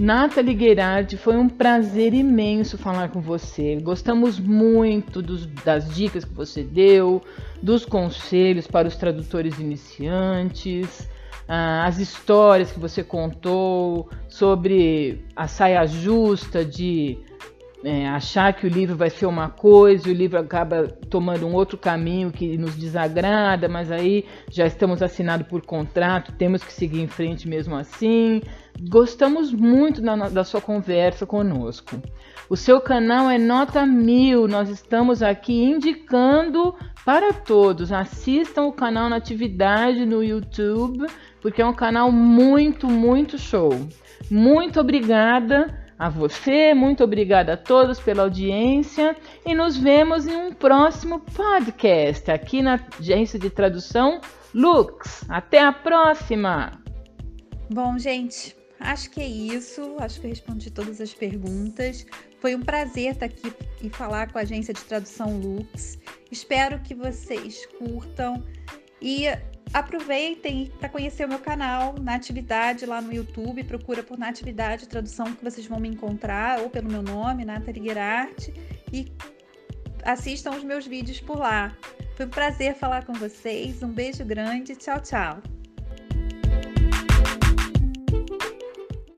Nathalie Guerardi, foi um prazer imenso falar com você. Gostamos muito dos, das dicas que você deu, dos conselhos para os tradutores iniciantes, ah, as histórias que você contou sobre a saia justa de é, achar que o livro vai ser uma coisa o livro acaba tomando um outro caminho que nos desagrada, mas aí já estamos assinados por contrato, temos que seguir em frente mesmo assim. Gostamos muito da, da sua conversa conosco. O seu canal é nota mil, nós estamos aqui indicando para todos. Assistam o canal Natividade no YouTube, porque é um canal muito, muito show. Muito obrigada a você, muito obrigada a todos pela audiência e nos vemos em um próximo podcast aqui na Agência de Tradução Lux. Até a próxima! Bom, gente, acho que é isso. Acho que eu respondi todas as perguntas. Foi um prazer estar aqui e falar com a Agência de Tradução Lux. Espero que vocês curtam e aproveitem para conhecer o meu canal Natividade lá no YouTube. Procura por Natividade Tradução que vocês vão me encontrar, ou pelo meu nome, Nathalie Gerart, e assistam os meus vídeos por lá. Foi um prazer falar com vocês. Um beijo grande. Tchau, tchau.